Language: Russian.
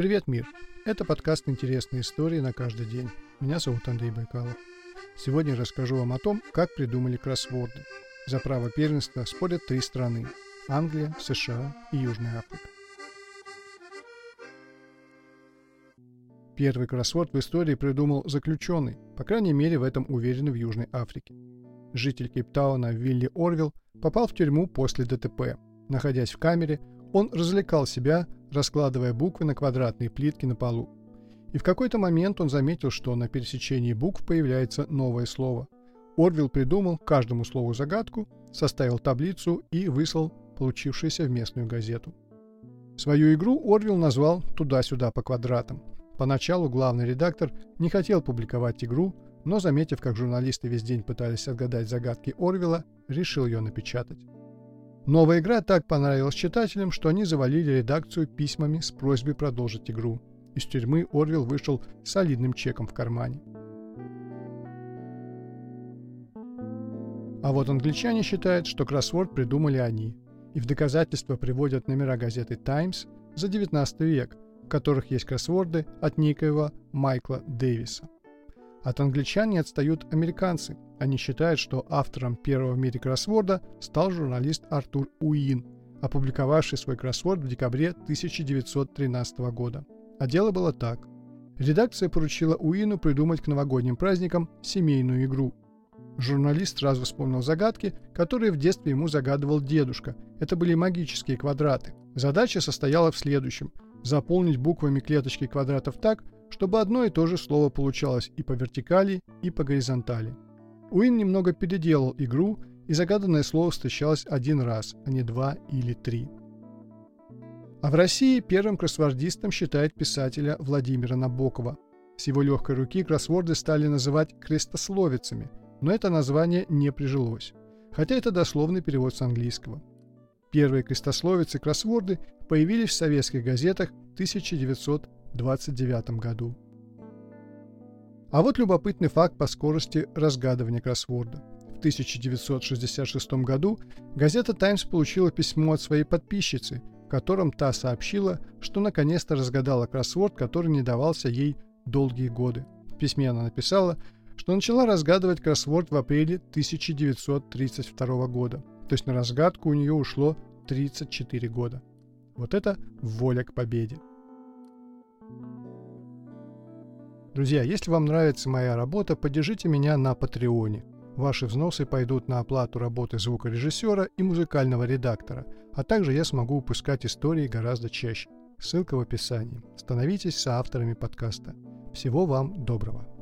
Привет, мир! Это подкаст «Интересные истории на каждый день». Меня зовут Андрей Байкалов. Сегодня расскажу вам о том, как придумали кроссворды. За право первенства спорят три страны – Англия, США и Южная Африка. Первый кроссворд в истории придумал заключенный, по крайней мере в этом уверены в Южной Африке. Житель Кейптауна Вилли Орвилл попал в тюрьму после ДТП. Находясь в камере, он развлекал себя, раскладывая буквы на квадратные плитки на полу. И в какой-то момент он заметил, что на пересечении букв появляется новое слово. Орвилл придумал каждому слову загадку, составил таблицу и выслал получившуюся в местную газету. Свою игру Орвилл назвал «Туда-сюда по квадратам». Поначалу главный редактор не хотел публиковать игру, но, заметив, как журналисты весь день пытались отгадать загадки Орвилла, решил ее напечатать. Новая игра так понравилась читателям, что они завалили редакцию письмами с просьбой продолжить игру. Из тюрьмы Орвилл вышел с солидным чеком в кармане. А вот англичане считают, что кроссворд придумали они, и в доказательство приводят номера газеты «Таймс» за 19 век, в которых есть кроссворды от некоего Майкла Дэвиса. От англичан не отстают американцы. Они считают, что автором первого в мире кроссворда стал журналист Артур Уин, опубликовавший свой кроссворд в декабре 1913 года. А дело было так. Редакция поручила Уину придумать к новогодним праздникам семейную игру. Журналист сразу вспомнил загадки, которые в детстве ему загадывал дедушка. Это были магические квадраты. Задача состояла в следующем – заполнить буквами клеточки квадратов так, чтобы одно и то же слово получалось и по вертикали, и по горизонтали. Уин немного переделал игру, и загаданное слово встречалось один раз, а не два или три. А в России первым кроссвордистом считает писателя Владимира Набокова. С его легкой руки кроссворды стали называть крестословицами, но это название не прижилось, хотя это дословный перевод с английского. Первые крестословицы-кроссворды появились в советских газетах в 1900 1929 году. А вот любопытный факт по скорости разгадывания кроссворда. В 1966 году газета «Таймс» получила письмо от своей подписчицы, в котором та сообщила, что наконец-то разгадала кроссворд, который не давался ей долгие годы. В письме она написала, что начала разгадывать кроссворд в апреле 1932 года. То есть на разгадку у нее ушло 34 года. Вот это воля к победе. Друзья, если вам нравится моя работа, поддержите меня на Патреоне. Ваши взносы пойдут на оплату работы звукорежиссера и музыкального редактора, а также я смогу выпускать истории гораздо чаще. Ссылка в описании. Становитесь соавторами подкаста. Всего вам доброго.